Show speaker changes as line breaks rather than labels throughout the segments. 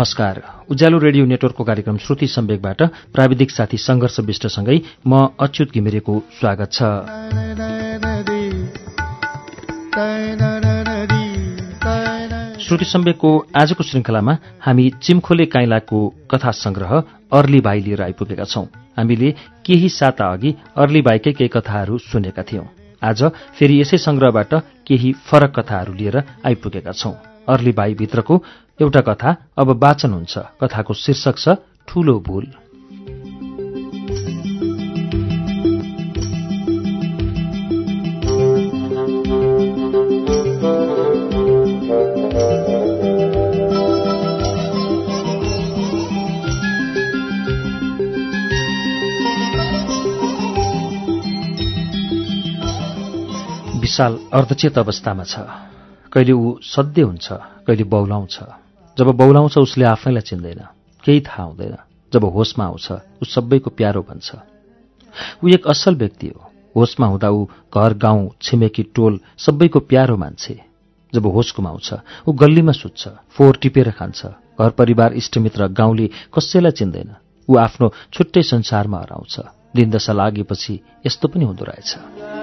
नमस्कार। उज्यालो रेडियो नेटवर्कको कार्यक्रम श्रुति सम्वेकबाट प्राविधिक साथी सङ्घर्ष विष्टसँगै म अच्युत घिमिरेको स्वागत छ। श्रुति सम्वेकको आजको श्रृङ्खलामा हामी चिमखोले काइलाको कथा संग्रह अर्ली बाई लिएर आइपुगेका छौं। हामीले केही साता अघि अर्ली बाईकै केही कथाहरू सुनेका थियौं। आज फेरि यसै संग्रहबाट केही फरक कथाहरू लिएर आइपुगेका छौं। अर्ली बाई भित्रको एउटा कथा अब वाचन हुन्छ। कथाको शीर्षक छ ठूलो भूल। विशाल अर्धचेत अवस्थामा छ। कहिले ऊ सध्य हुन्छ कहिले बौलाउँछ। जब बौलाउँछ उसले आफैलाई चिन्दैन। केही थाहा हुँदैन। जब होसमा आउँछ ऊ सबैको प्यारो बन्छ। ऊ एक असल व्यक्ति हो। होसमा हुँदा ऊ घर गाउँ छिमेकी टोल सबैको प्यारो मान्छे। जब होस गुमाउँछ ऊ गल्लीमा सुत्छ फोहोर टिपेर खान्छ। घर परिवार इष्टमित्र गाउँले कसैलाई चिन्दैन। ऊ आफ्नो छुट्टै संसारमा हराउँछ। दिनदशा लागेपछि यस्तो पनि हुँदो रहेछ।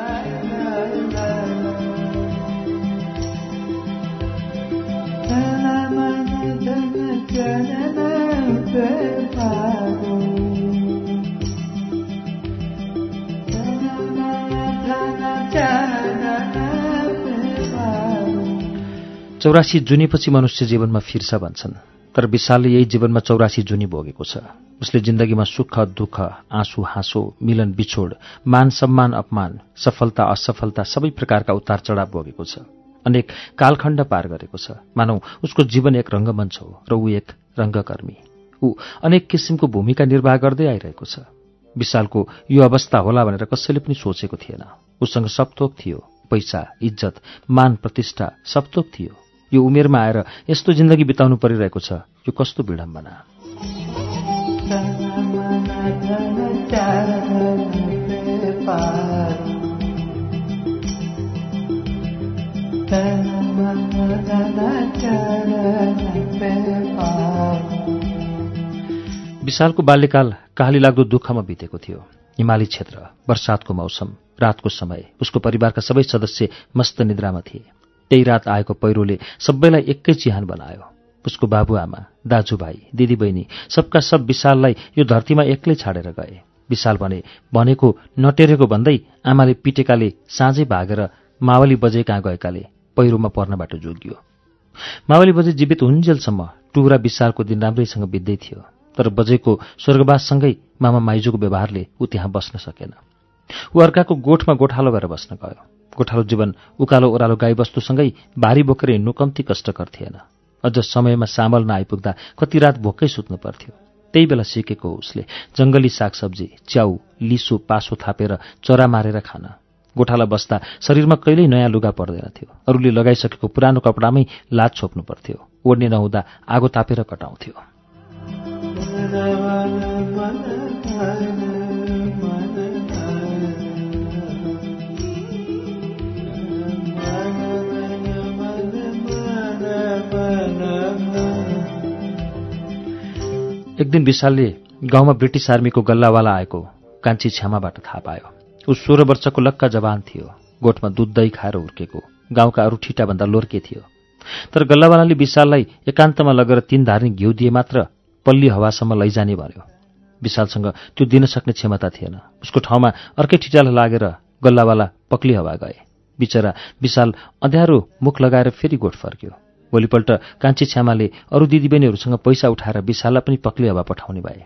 चौरासी जुनीपछि मनुष्य जीवनमा फिर्छ भन्छन्। तर विशालले यही जीवनमा चौरासी जुनी भोगेको छ। उसले जिन्दगीमा सुख दुःख आँसु हाँसो मिलन बिछोड मान सम्मान अपमान सफलता असफलता सबै प्रकारका उतार चढाव भोगेको छ। अनेक कालखण्ड पार गरेको छ। मानौ उसको जीवन एक रङ्गमञ्च हो र ऊ एक रङ्गकर्मी। ऊ अनेक किसिमको भूमिका निर्वाह गर्दै आइरहेको छ। विशालको यो अवस्था होला भनेर कसैले पनि सोचेको थिएन। उसँग सपथोक थियो। पैसा इज्जत मान प्रतिष्ठा सपथोक थियो। यो उमेरमा आएर यस्तो जिन्दगी बिताउनु परिरहेको छ यो कस्तो विडम्बना? विशालको बाल्यकाल काली लाग्दो दुःखमा बितेको थियो। हिमाली क्षेत्र वर्षातको मौसम रातको समय उसको परिवारका सबै सदस्य मस्त निद्रामा थिए। त्यही रात आएको पहिरोले सबैलाई एकै चिहान बनायो। उसको बाबुआमा दाजुभाइ दिदीबहिनी सबका सब विशाललाई यो धरतीमा एक्लै छाडेर गए। विशाल भने भनेको नटेरेको भन्दै आमाले पिटेकाले साँझै भागेर मावली बजे कहाँ गएकाले पहिरोमा पर्नबाट जोगियो। मावली बजे जीवित हुन्जेलसम्म टुरा विशालको दिन राम्रैसँग बित्दै थियो तर बजेको स्वर्गवाससँगै मामा माइजूको व्यवहारले ऊ त्यहाँ बस्न सकेन। ऊ अर्काको गोठमा गोठालो गरेर बस्न गयो। गोठालो जीवन उकालो ओह्रालो गाईबस्तुसँगै भारी बोकेर हिँड्नु कम्ती कष्टकर थिएन। अझ समयमा सामल नआइपुग्दा कति रात भोकै सुत्नु पर्थ्यो। त्यही बेला सिकेको उसले जङ्गली सागसब्जी च्याउ लिसो पासो थापेर चरा मारेर खान। गोठाला बस्दा शरीरमा कहिल्यै नयाँ लुगा पर्दैनथ्यो अरूले लगाइसकेको पुरानो कपडामै लाज छोप्नु पर्थ्यो। ओड्ने नहुँदा आगो तापेर कटाउँथ्यो। एक दिन विशालले गाउँमा ब्रिटिस आर्मीको गल्लावाला आएको कान्छी छ्यामाबाट थाहा पायो। ऊ सोह्र वर्षको लक्का जवान थियो। गोठमा दुध दही खाएर हुर्केको गाउँका अरू ठिटाभन्दा लोर्के थियो। तर गल्लावालाले विशाललाई एकान्तमा लगेर तीन धार्नी घिउ दिए मात्र पल्ली हवासम्म लैजाने भन्यो। विशालसँग त्यो दिन सक्ने क्षमता थिएन। उसको ठाउँमा अर्कै ठिटाला लागेर गल्लावाला पक्ली हवा गए। बिचरा विशाल अँध्यारो मुख लगाएर फेरि गोठ फर्क्यो। भोलिपल्ट कान्छी छ्यामाले अरू दिदीबहिनीहरूसँग पैसा उठाएर विशाललाई पनि पक्ली हवा पठाउने भए।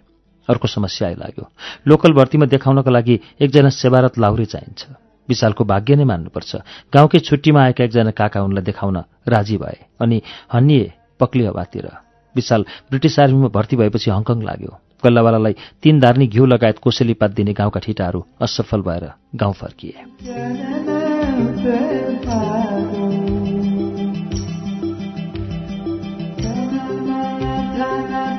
अर्को समस्या आइलाग्यो। लोकल भर्तीमा देखाउनका लागि एकजना सेवारत लाउरे चाहिन्छ। विशालको भाग्य नै मान्नुपर्छ। गाउँकै छुट्टीमा आएका एकजना काका उनलाई देखाउन राजी भए अनि हन्निए पक्ली हवातिर। विशाल ब्रिटिस आर्मीमा भर्ती भएपछि हङकङ लाग्यो। गल्लावालालाई तीन धार्नी घिउ लगायत कोसेली पात दिने गाउँका ठिटाहरू असफल भएर गाउँ फर्किए।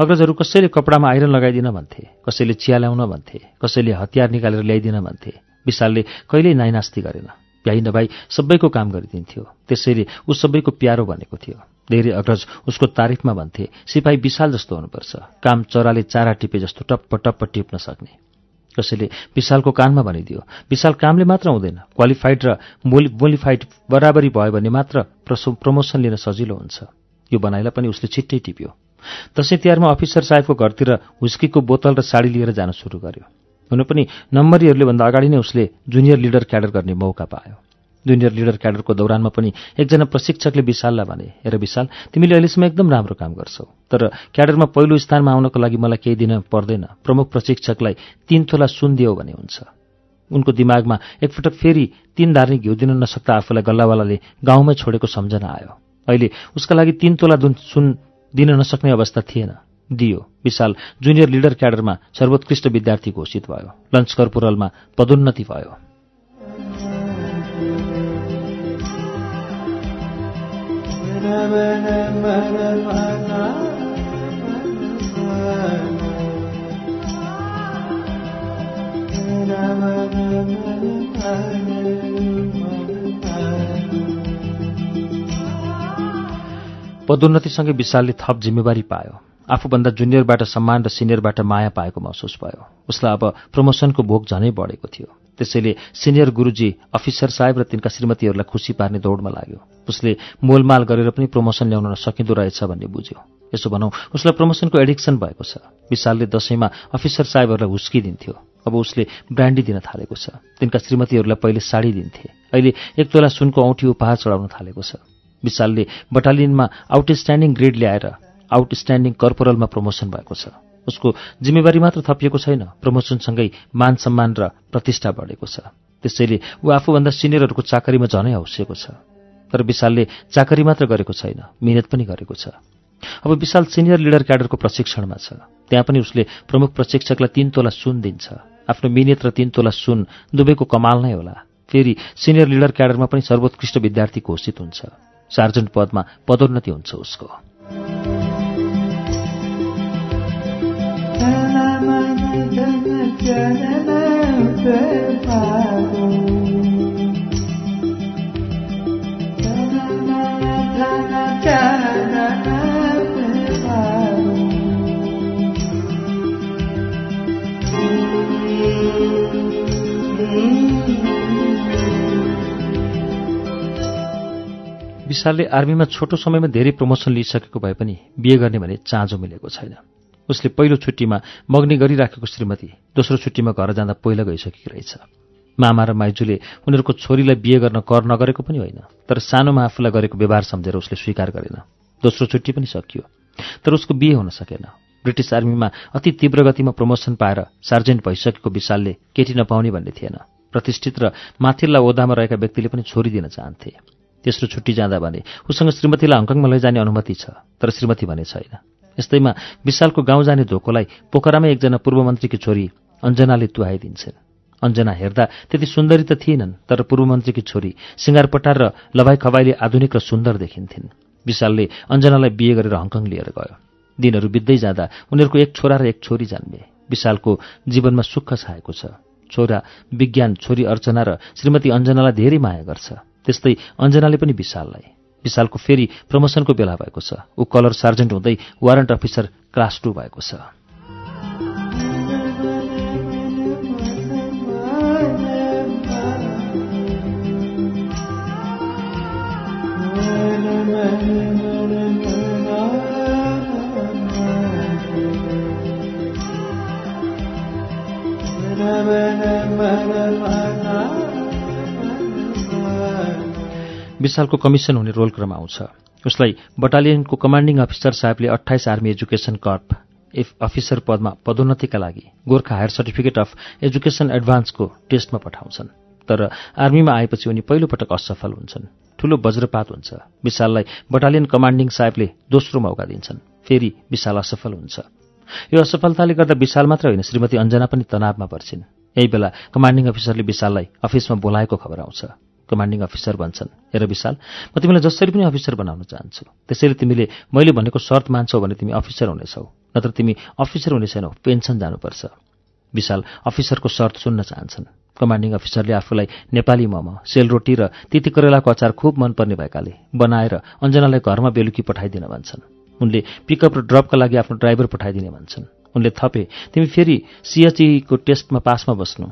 अग्रजहरू कसैले कपडामा आइरन लगाइदिन भन्थे कसैले चिया ल्याउन भन्थे कसैले हतियार निकालेर ल्याइदिन भन्थे। विशालले कहिल्यै नाइनास्ती गरेन। भ्याइ नभई सबैको काम गरिदिन्थ्यो। त्यसैले ऊ सबैको प्यारो बनेको थियो। धेरै अग्रज उसको तारिफमा भन्थे सिपाही विशाल जस्तो हुनुपर्छ। काम चराले चारा टिपे जस्तो टप्प टप्प टिप्न सक्ने कसैले विशालको कानमा भनिदियो विशाल कामले मात्र हुँदैन। क्वालिफाइड र मोलिफाइड बराबरी भयो भने मात्र प्रमोसन लिन सजिलो हुन्छ यो बनाइलाई पनि उसले छिट्टै टिप्यो। दसैँ तिहारमा अफिसर साहेबको घरतिर हुस्कीको बोतल र साडी लिएर जान सुरु गर्यो। हुन पनि नम्बरीहरूले भन्दा अगाडि नै उसले जुनियर लिडर क्याडर गर्ने मौका पायो। जुनियर लिडर क्याडरको दौरानमा पनि एकजना प्रशिक्षकले विशाललाई भने हेर विशाल तिमीले अहिलेसम्म एकदम राम्रो काम गर्छौ। तर क्याडरमा पहिलो स्थानमा आउनको लागि मलाई केही दिन पर्दैन। प्रमुख प्रशिक्षकलाई तीन थोला सुन दियो भने हुन्छ उनको दिमागमा एकपटक फेरि तीन धार्ने घिउ दिन नसक्दा आफूलाई गल्लावालाले गाउँमै छोडेको सम्झना आयो। अहिले उसका लागि तीन तोला सुन दिन नसक्ने अवस्था थिएन। दियो। विशाल जुनियर लिडर क्याडरमा सर्वोत्कृष्ट विद्यार्थी घोषित भयो। लन्च कर्पोरलमा पदोन्नति भयो। पदोन्नतिसँगै विशालले थप जिम्मेवारी पायो। आफूभन्दा जुनियरबाट सम्मान र सिनियरबाट माया पाएको महसुस भयो। उसलाई अब प्रमोसनको भोग झनै बढेको थियो। त्यसैले सिनियर गुरुजी अफिसर साहेब र तिनका श्रीमतीहरूलाई खुसी पार्ने दौडमा लाग्यो। उसले मोलमाल गरेर पनि प्रमोसन ल्याउन नसकिँदो रहेछ भन्ने बुझ्यो। यसो भनौँ उसलाई प्रमोसनको एडिक्सन भएको छ। विशालले दसैँमा अफिसर साहेबहरूलाई हुस्किदिन्थ्यो। अब उसले ब्रान्डी दिन थालेको छ। तिनका श्रीमतीहरूलाई पहिले साडी दिन्थे। अहिले एक तोला सुनको औँठी उपहार चढाउन थालेको छ। विशालले बटालियनमा आउटस्ट्यान्डिङ ग्रेड ल्याएर आउटस्ट्यान्डिङ कर्पोरलमा प्रमोसन भएको छ। उसको जिम्मेवारी मात्र थपिएको छैन प्रमोसनसँगै मान सम्मान र प्रतिष्ठा बढेको छ। त्यसैले ऊ आफूभन्दा सिनियरहरूको चाकरीमा झनै हौसिएको छ। तर विशालले चाकरी मात्र गरेको छैन मिहिनेत पनि गरेको छ। अब विशाल सिनियर लिडर क्याडरको प्रशिक्षणमा छ। त्यहाँ पनि उसले प्रमुख प्रशिक्षकलाई तीन तोला सुन दिन्छ। आफ्नो मिहिनेत र तीन तोला सुन दुवैको कमाल नै होला। फेरि सिनियर लिडर क्याडरमा पनि सर्वोत्कृष्ट विद्यार्थी घोषित हुन्छ। सार्जन्ट पदमा पदोन्नति हुन्छ उसको। विशालले आर्मीमा छोटो समयमा धेरै प्रमोसन लिइसकेको भए पनि बिहे गर्ने भने चाँजो मिलेको छैन। उसले पहिलो छुट्टीमा मग्नी गरिराखेको श्रीमती दोस्रो छुट्टीमा घर जाँदा पहिला गइसकेकी रहेछ। मामा र माइजूले उनीहरूको छोरीलाई बिहे गर्न कर नगरेको पनि होइन तर सानोमा आफूलाई गरेको व्यवहार सम्झेर उसले स्वीकार गरेन। दोस्रो छुट्टी पनि सकियो तर उसको बिहे हुन सकेन। ब्रिटिस आर्मीमा अति तीव्र गतिमा प्रमोसन पाएर सार्जेन्ट भइसकेको विशालले केटी नपाउने भन्ने थिएन। प्रतिष्ठित र माथिल्ला ओदामा रहेका व्यक्तिले पनि छोरी दिन चाहन्थे। तेस्रो छुट्टी जाँदा भने। उसँग श्रीमतीलाई हङकङमा लैजाने अनुमति छ तर श्रीमती भने छैन। यस्तैमा विशालको गाउँ जाने धोकोलाई पोखरामै एकजना पूर्वमन्त्रीकी छोरी अञ्जनाले तुहाइदिन्छन्। अञ्जना हेर्दा त्यति सुन्दरी त थिएनन् तर पूर्वमन्त्रीकी छोरी सिङ्गारपटार र लभाइ खबाइले आधुनिक र सुन्दर देखिन्थिन्। विशालले अञ्जनालाई बिहे गरेर हङकङ लिएर गयो। दिनहरू बित्दै जाँदा उनीहरूको एक छोरा र एक छोरी जन्मे। विशालको जीवनमा सुख छाएको छ। छोरा विज्ञान छोरी अर्चना र श्रीमती अञ्जनालाई धेरै माया गर्छ। त्यस्तै अञ्जनाले पनि विशाललाई। विशालको फेरि प्रमोसनको बेला भएको छ। ऊ कलर सार्जेन्ट हुँदै वारन्ट अफिसर क्लास टू भएको छ। विशालको कमिसन हुने रोल क्रम आउँछ। उसलाई बटालियनको कमान्डिङ अफिसर साहेबले अठाइस आर्मी एजुकेसन कर्प अफिसर पदमा पदोन्नतिका लागि Gorkha higher certificate of education एडभान्सको टेस्टमा पठाउँछन्। तर आर्मीमा आएपछि उनी पहिलोपटक असफल हुन्छन्। ठूलो वज्रपात हुन्छ। विशाललाई बटालियन कमान्डिङ साहेबले दोस्रो मौका दिन्छन्। फेरि विशाल असफल हुन्छ। यो असफलताले गर्दा विशाल मात्र होइन श्रीमती अञ्जना पनि तनावमा पर्छिन्। यही बेला कमान्डिङ अफिसरले विशाललाई अफिसमा बोलाएको खबर आउँछ। कमान्डिङ अफिसर भन्छन्। हेर विशाल म तिमीलाई जसरी पनि अफिसर बनाउन चाहन्छु। त्यसैले तिमीले मैले भनेको शर्त मान्छौ भने तिमी अफिसर हुनेछौ। नत्र तिमी अफिसर हुने छैनौ पेन्सन जानुपर्छ। विशाल अफिसरको शर्त सुन्न चाहन्छन्। कमान्डिङ अफिसरले आफूलाई नेपाली मोमो सेलरोटी र तिती करेलाको अचार खुब मनपर्ने भएकाले बनाएर अञ्जनालाई घरमा बेलुकी पठाइदिन भन्छन्। उनले पिकअप र ड्रपका लागि आफ्नो ड्राइभर पठाइदिने भन्छन्। उनले थपे तिमी फेरि सिएचईको टेस्टमा पासमा बस्नु।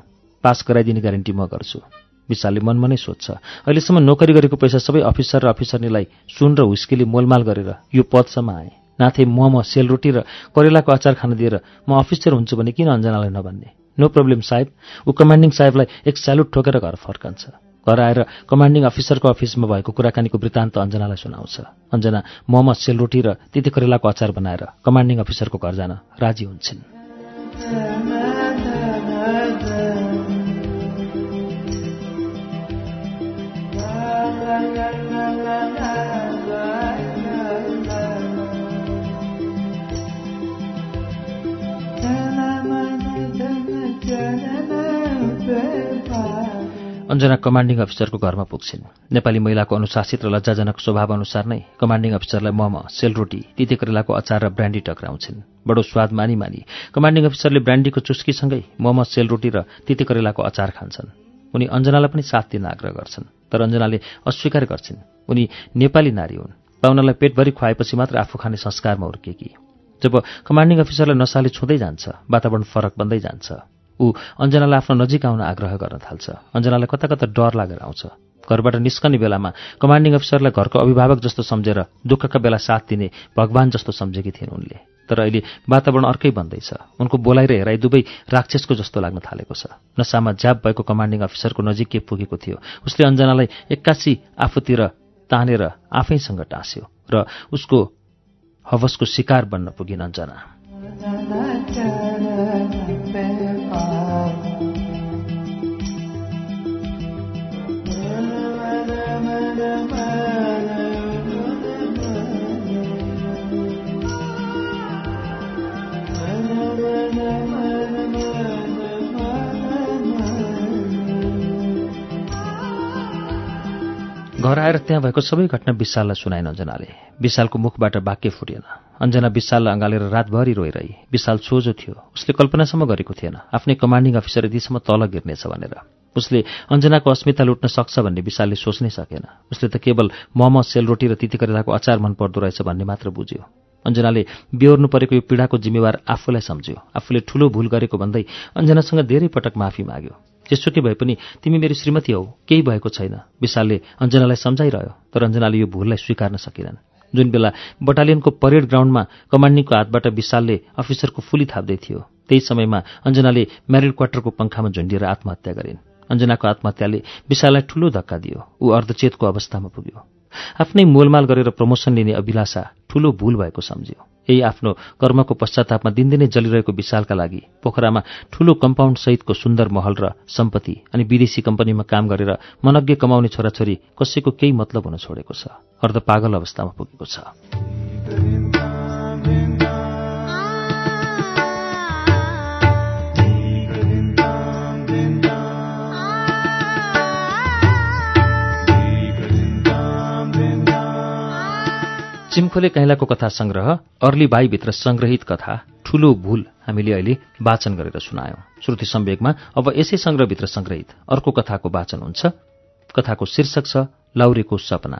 पास गराइदिने ग्यारेन्टी म गर्छु। विशालले मनमा नै सोध्छ अहिलेसम्म नोकरी गरेको पैसा सबै अफिसर र अफिसरनीलाई सुन र हुस्केली मोलमाल गरेर यो पदसम्म आए। नाथे मोमो सेलरोटी र करेलाको अचार खान दिएर म अफिसर हुन्छु भने किन अञ्जनालाई नभन्ने? नो प्रब्लम साहेब ऊ कमान्डिङ साहेबलाई एक स्यालुट ठोकेर घर फर्कन्छ। घर आएर कमान्डिङ अफिसरको अफिसमा भएको कुराकानीको वृत्तान्त अञ्जनालाई सुनाउँछ। अञ्जना मोमो सेलरोटी र तिती करेलाको अचार बनाएर कमान्डिङ अफिसरको घर जान राजी हुन्छन्। अञ्जना कमान्डिङ अफिसरको घरमा पुग्छिन्। नेपाली महिलाको अनुशासित र लज्जाजनक स्वभाव अनुसार नै कमान्डिङ अफिसरलाई मम सेलरोटी तिते करेलाको अचार र ब्रान्डी टक्राउँछिन्। बडो स्वाद मानी मानी कमान्डिङ अफिसरले ब्रान्डीको चुस्कीसँगै मम सेलरोटी र तिते करेलाको अचार खान्छन्। उनी अञ्जनालाई पनि साथ दिन आग्रह गर्छन् तर अञ्जनाले अस्वीकार गर्छिन्। उनी नेपाली नारी हुन्। पाहुनालाई पेटभरि खुवाएपछि मात्र आफू खाने संस्कारमा हुर्केकी। जब कमान्डिङ अफिसरलाई नसाले छुँदै जान्छ वातावरण फरक बन्दै जान्छ। ऊ अञ्जनालाई आफ्नो नजिक आउन आग्रह गर्न थाल्छ। अञ्जनालाई कता कता डर लागेर आउँछ। घरबाट निस्कने बेलामा कमान्डिङ अफिसरलाई घरको अभिभावक जस्तो सम्झेर दुःखका बेला साथ दिने भगवान् जस्तो सम्झेकी थिइन् उनले। तर अहिले वातावरण अर्कै बन्दैछ। उनको बोलाइ र हेराइ दुवै राक्षसको जस्तो लाग्न थालेको छ। नसामा ज्याप भएको कमान्डिङ अफिसरको नजिक के पुगेको थियो उसले अञ्जनालाई एक्कासी आफूतिर तानेर आफैसँग टाँस्यो र उसको हवसको शिकार बन्न पुगिन् अञ्जना घर आएर त्यहाँ भएको सबै घटना विशाललाई सुनाइन अञ्जनाले। विशालको मुखबाट वाक्य फुटेन। अञ्जना विशाललाई अँगालेर रातभरि रोइरही। विशाल सोझो थियो। उसले कल्पनासम्म गरेको थिएन। आफ्नै कमान्डिङ अफिसर यतिसम्म तल गिर्नेछ भनेर। उसले अञ्जनाको अस्मिता लुट्न सक्छ भन्ने विशालले सोच्नै सकेन। उसले त केवल मोमो सेलरोटी र तिती करेलाको अचार मन पर्दो रहेछ भन्ने मात्र बुझ्यो। अञ्जनाले बेहोर्नु परेको यो पीडाको जिम्मेवार आफूलाई सम्झ्यो। आफूले ठूलो भूल गरेको भन्दै अञ्जनासँग धेरै पटक माफी माग्यो। जेसुकै भए पनि तिमी मेरो श्रीमती हौ। केही भएको छैन। विशालले अञ्जनालाई सम्झाइरह्यो तर अञ्जनाले यो भूललाई स्वीकार्न सकेनन्। जुन बेला बटालियनको परेड ग्राउन्डमा कमान्डिङको हातबाट विशालले अफिसरको फुली थाप्दै थियो त्यही समयमा अञ्जनाले म्यारिड क्वार्टरको पङ्खामा झुन्डिएर आत्महत्या गरिन्। अञ्जनाको आत्महत्याले विशाललाई ठूलो धक्का दियो। ऊ अर्धचेतको अवस्थामा पुग्यो। आफ्नै मोलमाल गरेर प्रमोसन लिने अभिलाषा ठूलो भूल भएको सम्झ्यो। यही आफ्नो कर्मको पश्चातापमा दिनदिनै जलिरहेको विशालका लागि। पोखरामा ठूलो कम्पाउन्ड सहितको सुन्दर महल र सम्पत्ति अनि विदेशी कम्पनीमा काम गरेर मनज्ञ कमाउने छोराछोरी कसैको केही मतलब हुन छोडेको छ। अर्ध पागल अवस्थामा पुगेको छ। चिम्खोले कैलाको कथा संग्रह अर्ली बाईभित्र संग्रहित कथा ठूलो भूल हामीले अहिले वाचन गरेर सुनायौं। श्रुति सम्वेकमा अब यसै संग्रहभित्र संग्रहित। अर्को कथाको वाचन हुन्छ। कथाको शीर्षक छ लाउरेको सपना।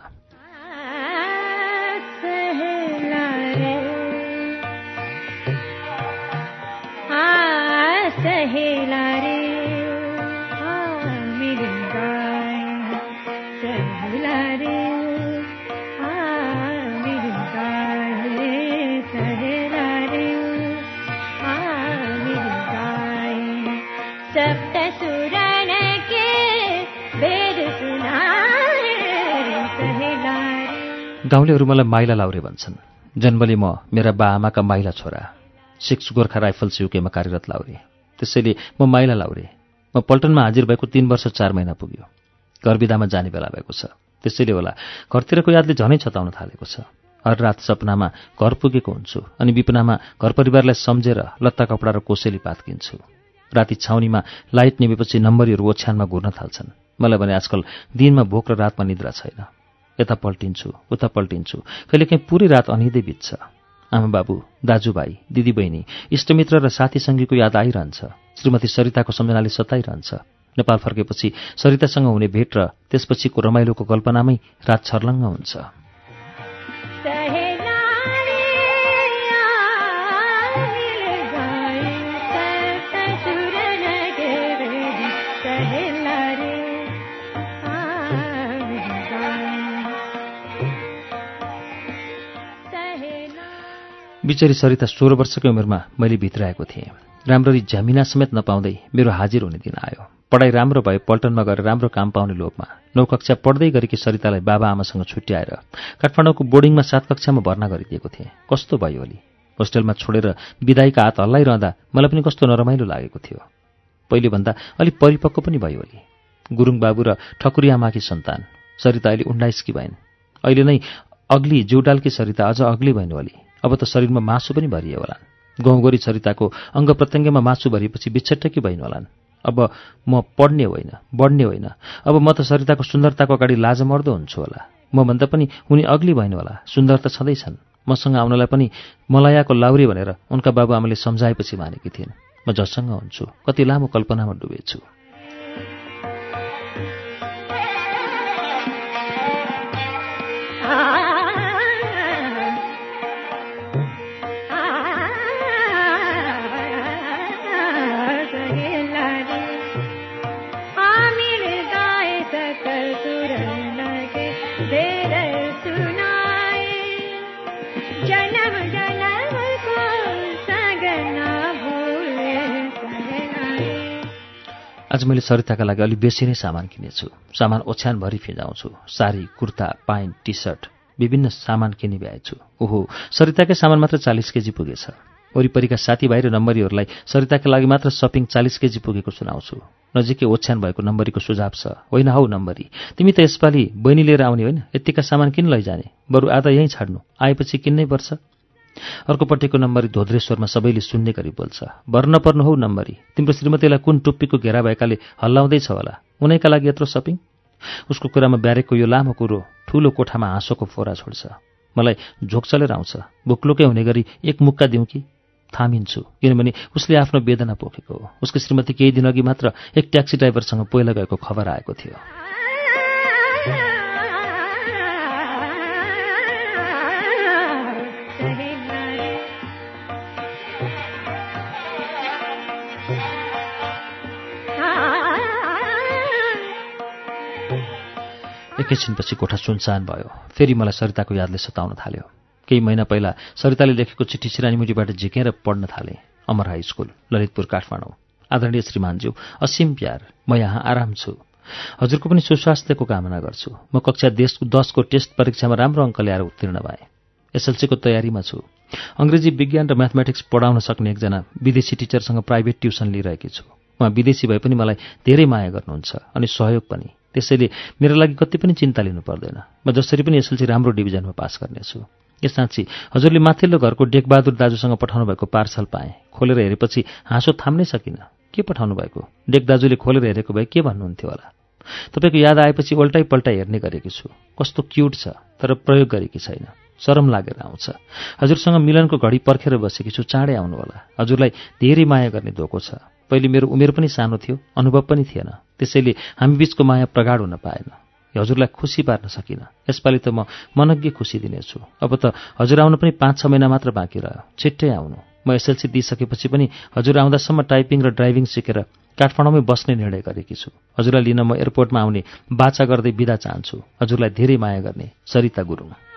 गाउँलेहरू मलाई माइला लाउरे भन्छन्। जन्मले म मेरा बा आमाका माइला छोरा सिक्स गोर्खा राइफल सिउकेमा कार्यरत लाउरे। त्यसैले म माइला लाउरे। म पल्टनमा हाजिर भएको तीन वर्ष चार महिना पुग्यो। घरविदामा जाने बेला भएको छ। त्यसैले होला घरतिरको यादले झनै छताउन थालेको छ। हर रात सपनामा घर पुगेको हुन्छु अनि विपनामा घर परिवारलाई सम्झेर लत्ता कपडा र कोसेली पात किन्छु। राति छाउनीमा लाइट निभेपछि नम्बरीहरू ओछ्यानमा घुर्न थाल्छन्। मलाई भने आजकल दिनमा भोक र रातमा निद्रा छैन। यता पल्टिन्छु उता पल्टिन्छु कहिलेकाहीँ पुरै रात अनिदै बित्छ। आमा बाबु दाजुभाइ दिदीबहिनी इष्टमित्र र साथी सङ्गीको याद आइरहन्छ। श्रीमती सरिताको सम्झनाले सताइरहन्छ। नेपाल फर्केपछि सरितासँग हुने भेट र त्यसपछिको रमाइलोको कल्पनामै रात छर्लङ्ग हुन्छ। बिचरी सरिता सोह्र वर्षकै उमेरमा मैले भित्राएको थिएँ। राम्ररी झ्यामिना समेत नपाउँदै मेरो हाजिर हुने दिन आयो। पढाइ राम्रो भए पल्टनमा गएर राम्रो काम पाउने लोभमा नौ कक्षा पढ्दै गरेकी सरितालाई बाबा आमासँग छुट्याएर काठमाडौँको बोर्डिङमा सात कक्षामा भर्ना गरिदिएको थिएँ। कस्तो भयो अलि? होस्टेलमा छोडेर विदाईका हात हल्लाइरहँदा मलाई पनि कस्तो नरमाइलो लागेको थियो। पहिलेभन्दा अलिक परिपक्व पनि भयो अलि। गुरुङ बाबु र ठकुरी आमाकी सन्तान। सरिता अहिले उन्नाइसकी भइन्। अहिले नै अग्ली जिउडालकी सरिता अझ अग्ली भइन् अलि। अब त शरीरमा मासु पनि भरिए होलान्। गाउँगोरी सरिताको अङ्ग प्रत्यङ्गमा मासु भरिएपछि बिछट्टकी भइन होलान्? अब म पढ्ने होइन बढ्ने होइन। अब म त सरिताको सुन्दरताको अगाडि लाज मर्दो हुन्छु होला। मभन्दा पनि उनी अग्ली भइन होला। सुन्दर त छँदैछन् मसँग आउनलाई पनि मलायाको लाउरी भनेर उनका बाबुआमाले सम्झाएपछि मानेकी थिइन्। म जससँग हुन्छु। कति लामो कल्पनामा डुबेछु। आज मैले सरिताका लागि अलिक बेसी नै सामान किनेछु। सामान ओछ्यानभरि फिजाउँछु। Sari kurta pant T shirt विभिन्न सामान किनि भ्याएछु। ओहो सरिताकै सामान मात्र चालिस केजी पुगेछ। वरिपरिका साथीभाइ र नम्बरीहरूलाई सरिताका लागि मात्र सपिङ चालिस केजी पुगेको सुनाउँछु। नजिकै ओछ्यान भएको नम्बरीको सुझाव छ। होइन हौ नम्बरी। तिमी त यसपालि बहिनी लिएर आउने होइन। यत्तिका सामान किन लैजाने? बरु आधा यहीँ छाड्नु। आएपछि किन्नै पर्छ। अर्कोपट्टिको नम्बरी धोद्रेश्वरमा सबैले सुन्ने गरी बोल्छ। भर्न पर्नु हौ नम्बरी। तिम्रो श्रीमतीलाई कुन टुप्पीको घेरा भएकाले हल्लाउँदैछ होला। उनैका लागि यत्रो सपिङ? उसको कुरामा ब्यारेकको यो लामो कुरो ठूलो कोठामा हाँसोको फोरा छोड्छ। मलाई झोक चलेर आउँछ। भुक्लुकै हुने गरी एक मुक्का दिउँ कि? थामिन्छु। किनभने उसले आफ्नो वेदना पोखेको हो। उसको श्रीमती केही दिन अघि मात्र एक ट्याक्सी ड्राइभरसँग पहिला गएको खबर आएको थियो। एकैछिनपछि कोठा सुनसान भयो। फेरि मलाई सरिताको यादले सताउन थाल्यो। केही महिना पहिला सरिताले लेखेको चिठी सिरानीमुटीबाट झिकेर पढ्न थालेँ। Amar high school Lalitpur Kathmandu. आदरणीय श्रीमानज्यू असीम प्यार म यहाँ आराम छु। हजुरको पनि सुस्वास्थ्यको कामना गर्छु। म कक्षा देश दसको टेस्ट परीक्षामा राम्रो अङ्क ल्याएर उत्तीर्ण भएँ। एसएलसीको तयारीमा छु। अङ्ग्रेजी विज्ञान र म्याथमेटिक्स पढाउन सक्ने एकजना विदेशी टिचरसँग प्राइभेट ट्युसन लिइरहेकी छु। उहाँ विदेशी भए पनि मलाई धेरै माया गर्नुहुन्छ अनि सहयोग पनि। त्यसैले मेरो लागि कति पनि चिन्ता लिनु पर्दैन। म जसरी पनि एसएलसी राम्रो डिभिजनमा पास गर्नेछु। ए साँच्ची हजुरले माथिल्लो घरको डेकबहादुर दाजुसँग पठाउनु भएको पार्सल पाएँ। खोलेर हेरेपछि हाँसो थाम्नै सकिनँ। के पठाउनु भएको डेक दाजुले खोलेर हेरेको भए के भन्नुहुन्थ्यो होला? तपाईँको याद आएपछि उल्टाइ पल्टाइ हेर्ने गरेकी छु। कस्तो क्युट छ तर प्रयोग गरेकी छैन। शरम लागेर आउँछ। हजुरसँग मिलनको घडी पर्खेर बसेकी छु चाँडै आउनु होला। हजुरलाई धेरै माया गर्ने धोको छ। पहिले मेरो उमेर पनि सानो थियो अनुभव पनि थिएन। त्यसैले हामी बिचको माया प्रगाड हुन पाएन। हजुरलाई खुसी पार्न सकिनँ। यसपालि त म मनज्ञ खुसी दिनेछु। अब त हजुर आउनु पनि पाँच छ महिना मात्र बाँकी रह्यो। छिट्टै आउनु। म एसएलसी दिइसकेपछि पनि हजुर आउँदासम्म टाइपिङ र ड्राइभिङ सिकेर काठमाडौँमै बस्ने निर्णय गरेकी छु। हजुरलाई लिन म एयरपोर्टमा आउने बाचा गर्दै बिदा चाहन्छु। हजुरलाई धेरै माया गर्ने सरिता गुरुङ।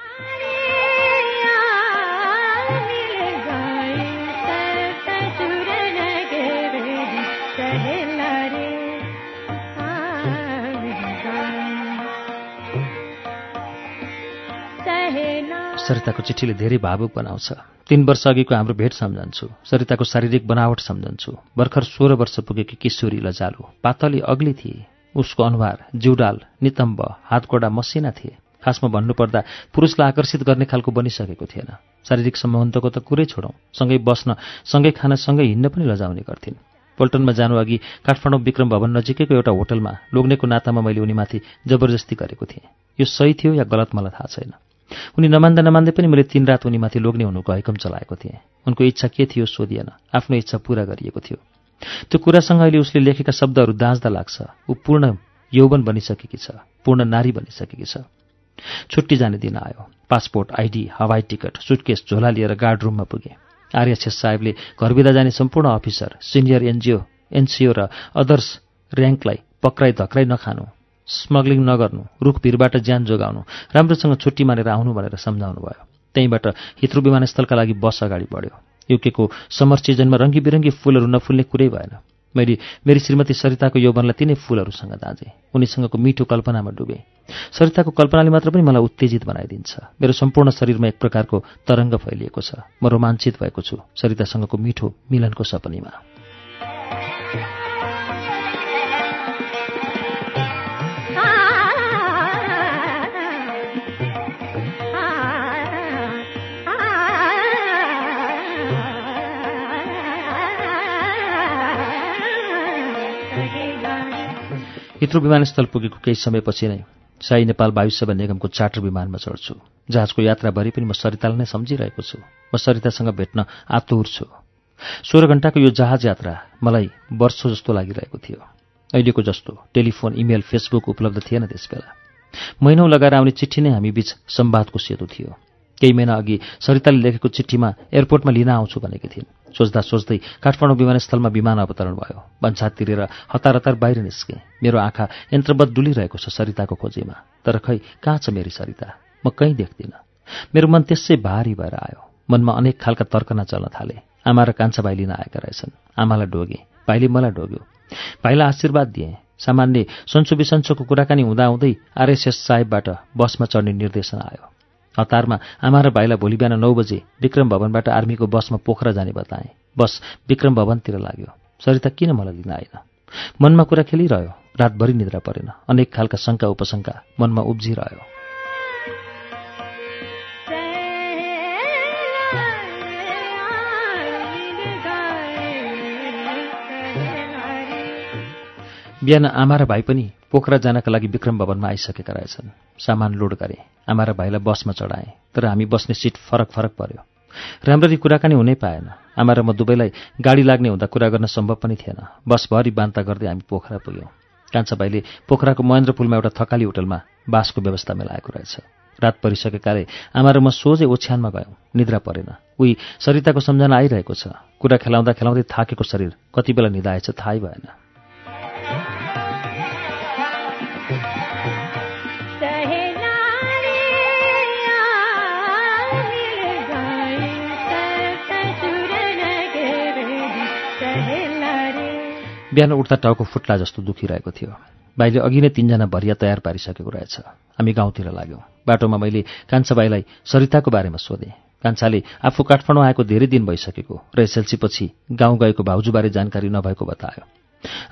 सरिताको चिठीले धेरै भावुक बनाउँछ। तीन वर्ष अघिको हाम्रो भेट सम्झन्छु। सरिताको शारीरिक बनावट सम्झन्छु। भर्खर सोह्र वर्ष पुगेकी किशोरी लजालु। पातली अग्ली थिए। उसको अनुहार जिउडाल नितम्ब हातकोडा मसिना थिए। खासमा भन्नुपर्दा पुरुषलाई आकर्षित गर्ने खालको बनिसकेको थिएन। शारीरिक सम्बन्धको त कुरै छोडौँ। सँगै बस्न सँगै खान सँगै हिँड्न पनि लजाउने गर्थिन्। पल्टनमा जानु अघि काठमाडौँ विक्रम भवन नजिकैको एउटा होटलमा लोग्नेको नातामा मैले उनीमाथि जबरजस्ती गरेको थिएँ। यो सही थियो या गलत मलाई थाहा छैन। उनी नमान्दा नमान्दै पनि मैले तीन रात उनीमाथि लोग्ने हुनुको हैकम चलाएको थिएँ। उनको इच्छा के थियो सोधिएन। आफ्नो इच्छा पूरा गरिएको थियो। त्यो कुरासँग अहिले उसले लेखेका शब्दहरू दाँच्दा लाग्छ। ऊ पूर्ण यौवन बनिसकेकी छ। पूर्ण नारी बनिसकेकी छ। छुट्टी जाने दिन आयो। पासपोर्ट आइडी हवाई टिकट सुटकेस झोला लिएर गार्ड रुममा पुगे। आर्य छेस साहेबले घर बिदा जाने सम्पूर्ण अफिसर सिनियर एनजिओ एनसिओ र अदर्स ऱ्याङ्कलाई पक्राइ धक्राइ नखानु। स्मग्लिङ नगर्नु रुख भिरबाट ज्यान जोगाउनु राम्रोसँग छुट्टी मानेर आउनु भनेर सम्झाउनु भयो। त्यहीँबाट हित्रो विमानस्थलका लागि बस अगाडि बढ्यो। युकेको समर सिजनमा रङ्गी बिरङ्गी फुलहरू नफुल्ने कुरै भएन। मैले मेरी श्रीमती सरिताको यौवनलाई तिनै फुलहरूसँग दाँजेँ। उनीसँगको मिठो कल्पनामा डुबेँ। सरिताको कल्पनाले मात्र पनि मलाई उत्तेजित बनाइदिन्छ। मेरो सम्पूर्ण शरीरमा एक प्रकारको तरङ्ग फैलिएको छ। म रोमाञ्चित भएको छु सरितासँगको मिठो मिलनको सपनीमा। हित्रो विमानस्थल पुगेको केही समयपछि नै साई नेपाल वायु सेवा निगमको चार्टर विमानमा चढ्छु। जहाजको यात्राभरि पनि म सरितालाई नै सम्झिरहेको छु। म सरितासँग भेट्न आतुर छु। सोह्र घण्टाको यो जहाज यात्रा मलाई वर्षो जस्तो लागिरहेको थियो। अहिलेको जस्तो टेलिफोन इमेल फेसबुक उपलब्ध थिएन त्यसबेला। महिनौ लगाएर आउने चिठी नै हामी बीच सम्वादको सेतु थियो। केही महिना अघि सरिताले लेखेको चिठीमा एयरपोर्टमा लिन आउँछु भनेकी थिइन्। सोच्दा सोच्दै काठमाडौँ विमानस्थलमा विमान अवतरण भयो। भन्सात तिरेर हतार हतार बाहिर निस्केँ। मेरो आँखा यन्त्रवत डुलिरहेको छ सरिताको खोजीमा। तर खै कहाँ छ मेरी सरिता? म कहीँ देख्दिनँ। मेरो मन त्यसै भारी भएर आयो। मनमा अनेक खालका तर्कना चल्न थाले। आमा र कान्छा भाइ लिन आएका रहेछन्। आमालाई डोगे। भाइले मलाई डोग्यो। भाइलाई आशीर्वाद दिएँ। सामान्य सन्चो बिसन्चोको कुराकानी हुँदाहुँदै आरएसएस साहेबबाट बसमा चढ्ने निर्देशन आयो। हतारमा आमा र भाइलाई भोलि बिहान नौ बजे विक्रम भवनबाट आर्मीको बसमा पोखरा जाने बताएँ। बस विक्रम भवनतिर लाग्यो। सरिता किन मलाई लिन आएन? मनमा कुरा खेलिरह्यो। रातभरि निद्रा परेन। अनेक खालका शङ्का उपशङ्का मनमा उब्जिरह्यो। बिहान आमा र भाइ पनि पोखरा जानका लागि विक्रम भवनमा आइसकेका रहेछन्। सामान लोड गरे आमा र भाइलाई बसमा चढाएँ तर हामी बस्ने सिट फरक फरक पर्यो। राम्ररी कुराकानी हुनै पाएन। आमा र म दुवैलाई गाडी लाग्ने हुँदा कुरा गर्न सम्भव पनि थिएन। बसभरि बान्ता गर्दै हामी पोखरा पुग्यौँ। कान्छा भाइले पोखराको महेन्द्रपुलमा एउटा थकाली होटलमा बासको व्यवस्था मिलाएको रहेछ। रात परिसकेकाले आमा र म सोझै ओछ्यानमा गयौँ। निद्रा परेन। उही सरिताको सम्झना आइरहेको छ। कुरा खेलाउँदा खेलाउँदै थाकेको शरीर कति बेला निधाएछ थाहै भएन। बिहान उठ्दा टाउको फुट्ला जस्तो दुखिरहेको थियो। भाइले अघि नै तिनजना भरिया तयार पारिसकेको रहेछ। हामी गाउँतिर लाग्यौँ। बाटोमा मैले कान्छा भाइलाई सरिताको बारेमा सोधेँ। कान्छाले आफू काठमाडौँ आएको धेरै दिन भइसकेको र एसएलसी पछि गाउँ गएको भाउजूबारे जानकारी नभएको बतायो।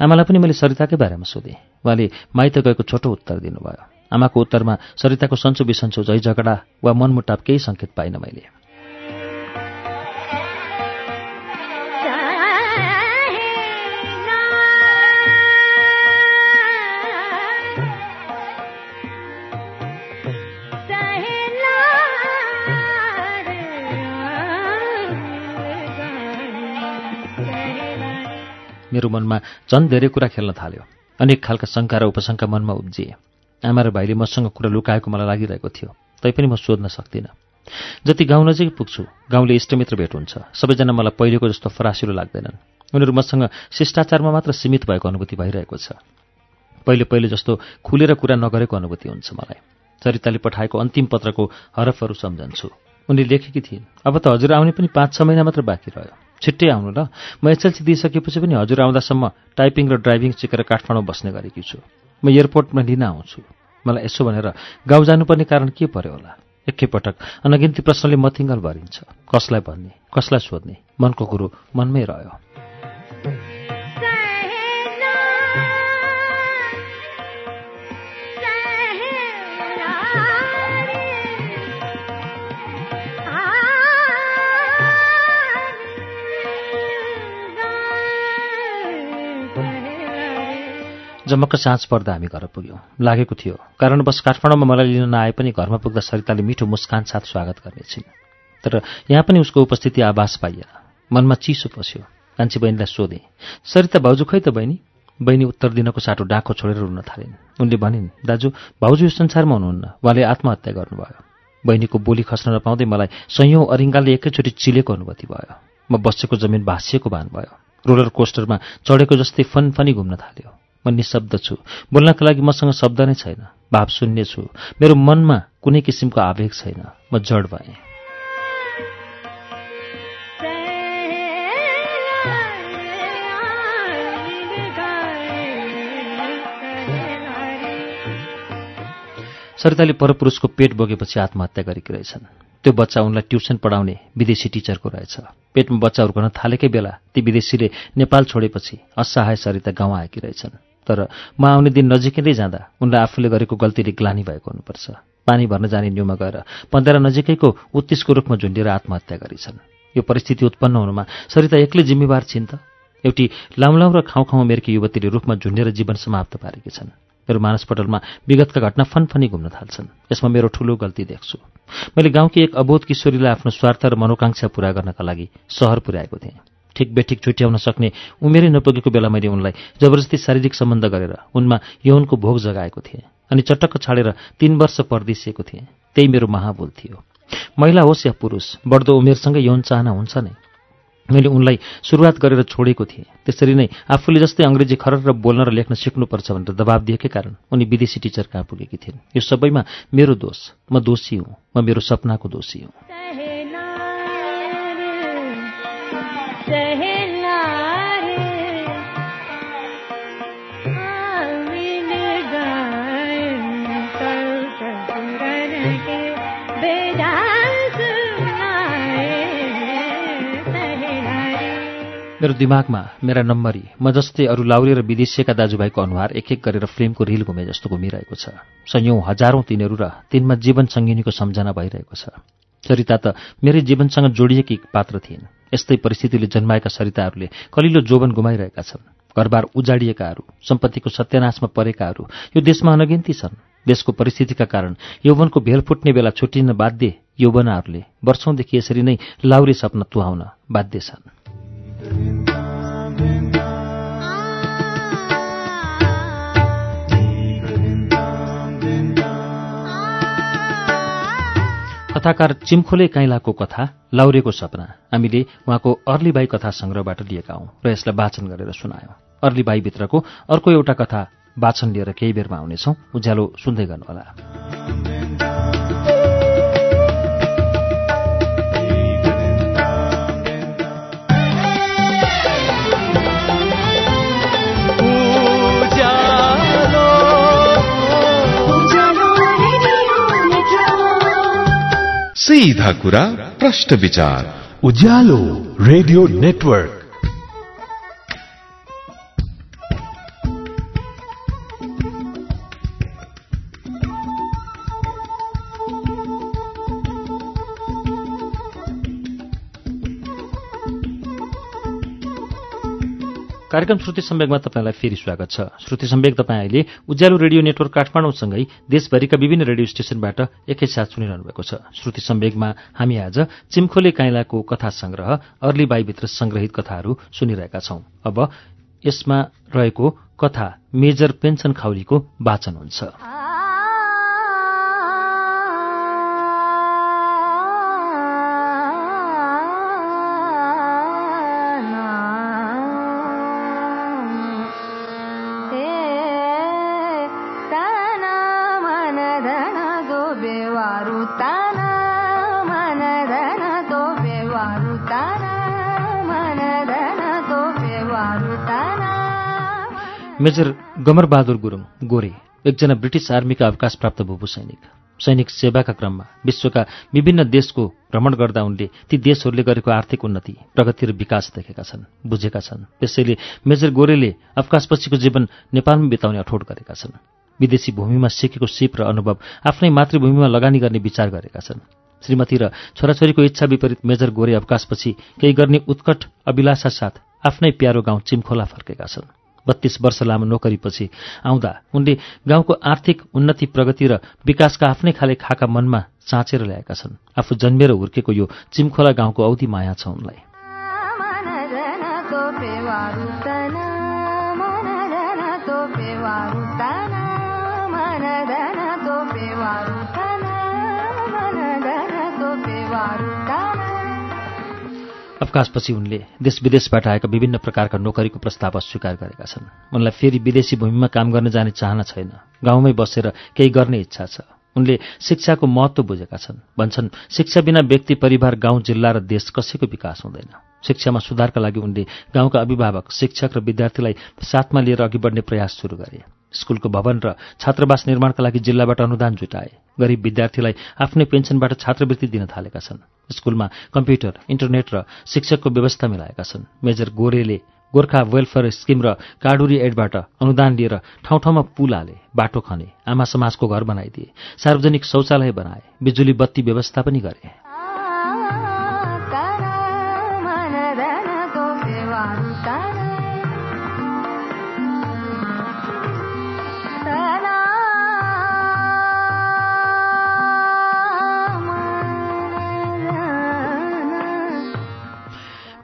आमालाई पनि मैले सरिताकै बारेमा सोधेँ। उहाँले माइत गएको छोटो उत्तर दिनुभयो। आमाको उत्तरमा सरिताको सन्चो बिसन्चो झै झगडा वा मनमुटाप केही सङ्केत पाइनँ मैले। मेरो मनमा झन् धेरै कुरा खेल्न थाल्यो। अनेक खालका शङ्का र उपशङ्का मनमा उब्जिए। आमा र भाइले मसँग कुरा लुकाएको मलाई लागिरहेको थियो तैपनि म सोध्न सक्दिनँ। जति गाउँ नजिक पुग्छु गाउँले इष्टमित्र भेट हुन्छ। सबैजना मलाई पहिलेको जस्तो फरासिलो लाग्दैनन्। उनीहरू मसँग शिष्टाचारमा मात्र सीमित भएको अनुभूति भइरहेको छ। पहिले पहिले जस्तो खुलेर कुरा नगरेको अनुभूति हुन्छ मलाई। चरिताले पठाएको अन्तिम पत्रको हरफहरू सम्झन्छु। उनले लेखेकी थिइन्। अब त हजुर आउने पनि पाँच छ महिना मात्र बाँकी रह्यो। छिट्टै आउनु ल। म एसएलसी दिइसकेपछि पनि हजुर आउँदासम्म टाइपिङ र ड्राइभिङ सिकेर काठमाडौँ बस्ने गरेकी छु। म एयरपोर्टमा लिन आउँछु। मलाई यसो भनेर गाउँ जानुपर्ने कारण के पर्यो होला? एकैपटक अनगिन्ती प्रश्नले मथिङ्गल भरिन्छ। कसलाई भन्ने? कसलाई सोध्ने? मनको कुरो मनमै रह्यो। जमक्क साँझ पर्दा हामी घर पुग्यौँ। लागेको थियो। कारणवश काठमाडौँमा मलाई लिन नआए पनि घरमा पुग्दा सरिताले मिठो मुस्कान साथ स्वागत गर्नेछिन्। तर यहाँ पनि उसको उपस्थिति आवास पाइएन। मनमा चिसो पस्यो। कान्छी बहिनीलाई सोधेँ सरिता भाउजू खै त बहिनी? बहिनी उत्तर दिनको साटो डाँखो छोडेर रुन थालिन्। उनले भनिन् दाजु भाउजू यो संसारमा हुनुहुन्न। उहाँले आत्महत्या गर्नुभयो। बहिनीको बोली खस्न नपाउँदै मलाई सयौँ अरिङ्गालले एकैचोटि चिलेको अनुभूति भयो। म बसेको जमिन भाँसिएको भान भयो। रोलर कोस्टरमा चढेको जस्तै फनफनी घुम्न थाल्यो। म निशब्द छु। बोल्नका लागि मसँग शब्द नै छैन। भाव शून्य छु। मेरो मनमा कुनै किसिमको आवेग छैन। म जड भएँ। सरिताले परपुरुषको पेट बोकेपछि आत्महत्या गरेकी रहेछन्। त्यो बच्चा उनलाई ट्युसन पढाउने विदेशी टिचरको रहेछ। पेटमा बच्चा हुर्कन थालेकै बेला ती विदेशीले नेपाल छोडेपछि असहाय सरिता गाउँ आएकी रहेछन्। तर म आउने दिन नजिकै जाँदा उनलाई आफूले गरेको गल्तीले ग्लानी भएको हुनुपर्छ। पानी भर्न जाने न्युमा गएर पन्ध्र नजिकैको उत्तिसको रूपमा झुन्डिएर आत्महत्या गरेछन्। यो परिस्थिति उत्पन्न हुनुमा सरिता एक्लै जिम्मेवार छिन् त। एउटी लाउलाउ र खाउँ खाउँ मेरकी युवतीले रूपमा झुन्डेर जीवन समाप्त पारेकी छन्। मेरो मानसपटलमा विगतका घटना फनफनी घुम्न थाल्छन्। यसमा मेरो ठूलो गल्ती देख्छु। मैले गाउँकी एक अबोध किशोरीलाई आफ्नो स्वार्थ र मनोकांक्षा पूरा गर्नका लागि सहर पुर्याएको थिएँ। ठिक बेठिक छुट्याउन सक्ने उमेरै नपुगेको बेला मैले उनलाई जबरजस्ती शारीरिक सम्बन्ध गरेर उनमा यौनको भोग जगाएको थिएँ अनि चटक्क छाडेर तीन वर्ष पर्दिसिएको थिएँ। त्यही मेरो महाभूल थियो। महिला होस् या पुरुष बढ्दो उमेरसँगै यौन चाहना हुन्छ नै। मैले उनलाई सुरुवात गरेर छोडेको थिएँ। त्यसरी नै आफूले जस्तै अङ्ग्रेजी खरर र बोल्न र लेख्न सिक्नुपर्छ भनेर दबाब दिएकै कारण उनी विदेशी टिचर कहाँ पुगेकी थिइन्। यो सबैमा मेरो दोष। म दोषी हुँ। म मेरो सपनाको दोषी हुँ। मेरो दिमागमा मेरा नम्बरी म जस्तै अरू लाउरे र विदेशीका दाजुभाइको अनुहार एक एक गरेर फिल्मको रिल घुमे जस्तो घुमिरहेको छ। सयौँ हजारौँ तिनीहरू र तिनमा जीवन सङ्गिनीको सम्झना भइरहेको छ। सरिता त मेरै जीवनसँग जोडिएकी पात्र थिइन्। यस्तै परिस्थितिले जन्माएका सरिताहरूले कलिलो जोवन गुमाइरहेका छन्। घरबार उजाडिएकाहरू सम्पत्तिको सत्यानाशमा परेकाहरू यो देशमा अनगिन्ती छन्। देशको परिस्थितिका कारण यौवनको भेल फुट्ने बेला छुट्टिन बाध्य यौवनाहरूले वर्षौंदेखि यसरी नै लाउरे सपना तुहाउन बाध्य छन्। कथाकार चिम्खोले काइलाको कथा लाउरेको सपना हामीले उहाँको अर्लीबाई कथा संग्रहबाट लिएका हौं र यसलाई वाचन गरेर सुनायौं। अर्लीबाईभित्रको अर्को एउटा कथा वाचन लिएर केही बेरमा आउनेछौ उज्यालो सुन्दै गर्नुहोला।
सीधा कुरा प्रश्न विचार
उज्यालो रेडियो नेटवर्क
कार्यक्रम श्रुति सम्वेकमा तपाईँलाई फेरि स्वागत छ। श्रुति सम्वेक तपाईँ अहिले उज्यालो रेडियो नेटवर्क काठमाडौँसँगै देशभरिका विभिन्न रेडियो स्टेशनबाट एकैसाथ सुनिरहनु भएको छ। श्रुति सम्वेकमा हामी आज चिम्खोले काइलाको कथा संग्रह अर्ली बाईभित्र संग्रहित कथाहरू सुनिरहेका छौं। अब यसमा रहेको कथा मेजर पेन्सन खाउरीको वाचन हुन्छ। मेजर गमरबहादुर गुरुङ गोरे एकजना ब्रिटिस आर्मीका अवकाशप्राप्त भूपू सैनिक। सैनिक सेवाका क्रममा विश्वका विभिन्न देशको भ्रमण गर्दा उनले ती देशहरूले गरेको आर्थिक उन्नति प्रगति र विकास देखेका छन् बुझेका छन्। त्यसैले मेजर गोरेले अवकाशपछिको जीवन नेपालमा बिताउने अठोट गरेका छन्। विदेशी भूमिमा सिकेको सिप र अनुभव आफ्नै मातृभूमिमा लगानी गर्ने विचार गरेका छन्। श्रीमती र छोराछोरीको इच्छा विपरीत मेजर गोरे अवकाशपछि केही गर्ने उत्कट अभिलाषा साथ आफ्नै प्यारो गाउँ चिम्खोला फर्केका छन्। बत्तीस वर्ष लामो नोकरीपछि आउँदा उनले गाउँको आर्थिक उन्नति प्रगति र विकासका आफ्नै खाले खाका मनमा चाँचेर ल्याएका छन्। आफू जन्मेर हुर्केको यो चिमखोला गाउँको औधी माया छ उनलाई। अवकाशपछि उनले देश विदेशबाट आएका विभिन्न प्रकारका नोकरीको प्रस्ताव अस्वीकार गरेका छन्। उनलाई फेरि विदेशी भूमिमा काम गर्न जाने चाहना छैन। गाउँमै बसेर केही गर्ने इच्छा छ। उनले शिक्षाको महत्त्व बुझेका छन्। भन्छन् शिक्षा बिना व्यक्ति परिवार गाउँ जिल्ला र देश कसैको विकास हुँदैन। शिक्षामा सुधारका लागि उनले गाउँका अभिभावक शिक्षक र विद्यार्थीलाई साथमा लिएर अघि बढ्ने प्रयास सुरु गरे। स्कुलको भवन र छात्रावास निर्माणका लागि जिल्लाबाट अनुदान जुटाए। गरिब विद्यार्थीलाई आफ्नै पेन्सनबाट छात्रवृत्ति दिन थालेका छन्। स्कुलमा कम्प्युटर इन्टरनेट र शिक्षकको व्यवस्था मिलाएका छन्। मेजर गोरेले गोर्खा वेलफेयर स्किम र काडुरी एडबाट अनुदान लिएर ठाउँ ठाउँमा पुल हाले बाटो खने आमा समाजको घर बनाइदिए सार्वजनिक शौचालय बनाए बिजुली बत्ती व्यवस्था पनि गरे।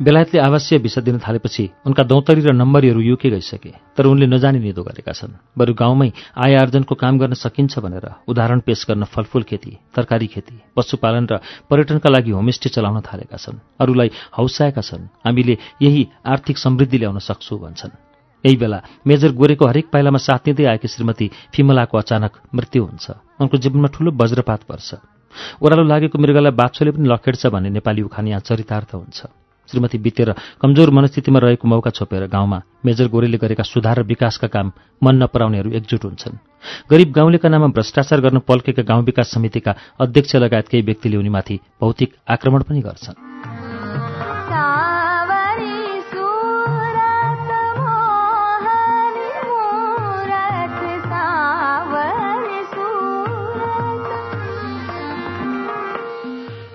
बेलायतले आवासीय भिसा दिन थालेपछि उनका दौतरी र नम्बरीहरू युके गइसके तर उनले नजानी निदो गरेका छन्। बरु गाउँमै आय आर्जनको काम गर्न सकिन्छ भनेर उदाहरण पेश गर्न फलफुल खेती तरकारी खेती पशुपालन र पर्यटनका लागि होमस्टे चलाउन थालेका छन्। अरूलाई हौसाएका छन्। हामीले यही आर्थिक समृद्धि ल्याउन सक्छौ भन्छन्। यही बेला मेजर गोरेको हरेक पाइलामा साथ दिँदै आएकी श्रीमती फिमलाको अचानक मृत्यु हुन्छ। उनको जीवनमा ठूलो वज्रपात पर्छ। ओह्रालो लागेको मृगलाई बाछोले पनि लखेड्छ भन्ने नेपाली उखान यहाँ चरितार्थ हुन्छ। श्रीमती बितेर कमजोर मनस्थितिमा रहेको मौका छोपेर गाउँमा मेजर गोरेले गरेका सुधार र विकासका काम मन नपराउनेहरू एकजुट हुन्छन्। गरिब गाउँलेका नाममा भ्रष्टाचार गर्न पल्केका गाउँ विकास समितिका अध्यक्ष लगायत केही व्यक्तिले उनीमाथि भौतिक आक्रमण पनि गर्छन्।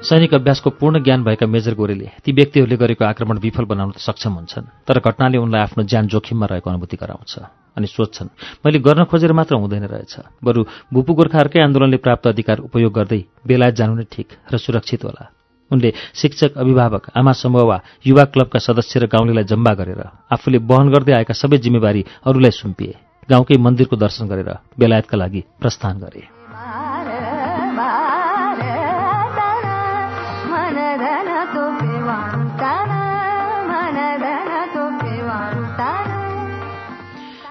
सैनिक अभ्यासको पूर्ण ज्ञान भएका मेजर गोरेले ती व्यक्तिहरूले गरेको आक्रमण विफल बनाउन सक्षम हुन्छन् तर घटनाले उनलाई आफ्नो ज्यान जोखिममा रहेको अनुभूति गराउँछ अनि सोध्छन् मैले गर्न खोजेर मात्र हुँदैन रहेछ। बरु भूपू गोर्खाहरूकै आन्दोलनले प्राप्त अधिकार उपयोग गर्दै बेलायत जानु नै ठिक र सुरक्षित होला। उनले शिक्षक अभिभावक आमा समूह वा युवा क्लबका सदस्य र गाउँलेलाई जम्बा गरेर आफूले वहन गर्दै आएका सबै जिम्मेवारी अरूलाई सुम्पिए। गाउँकै मन्दिरको दर्शन गरेर बेलायतका लागि प्रस्थान गरे।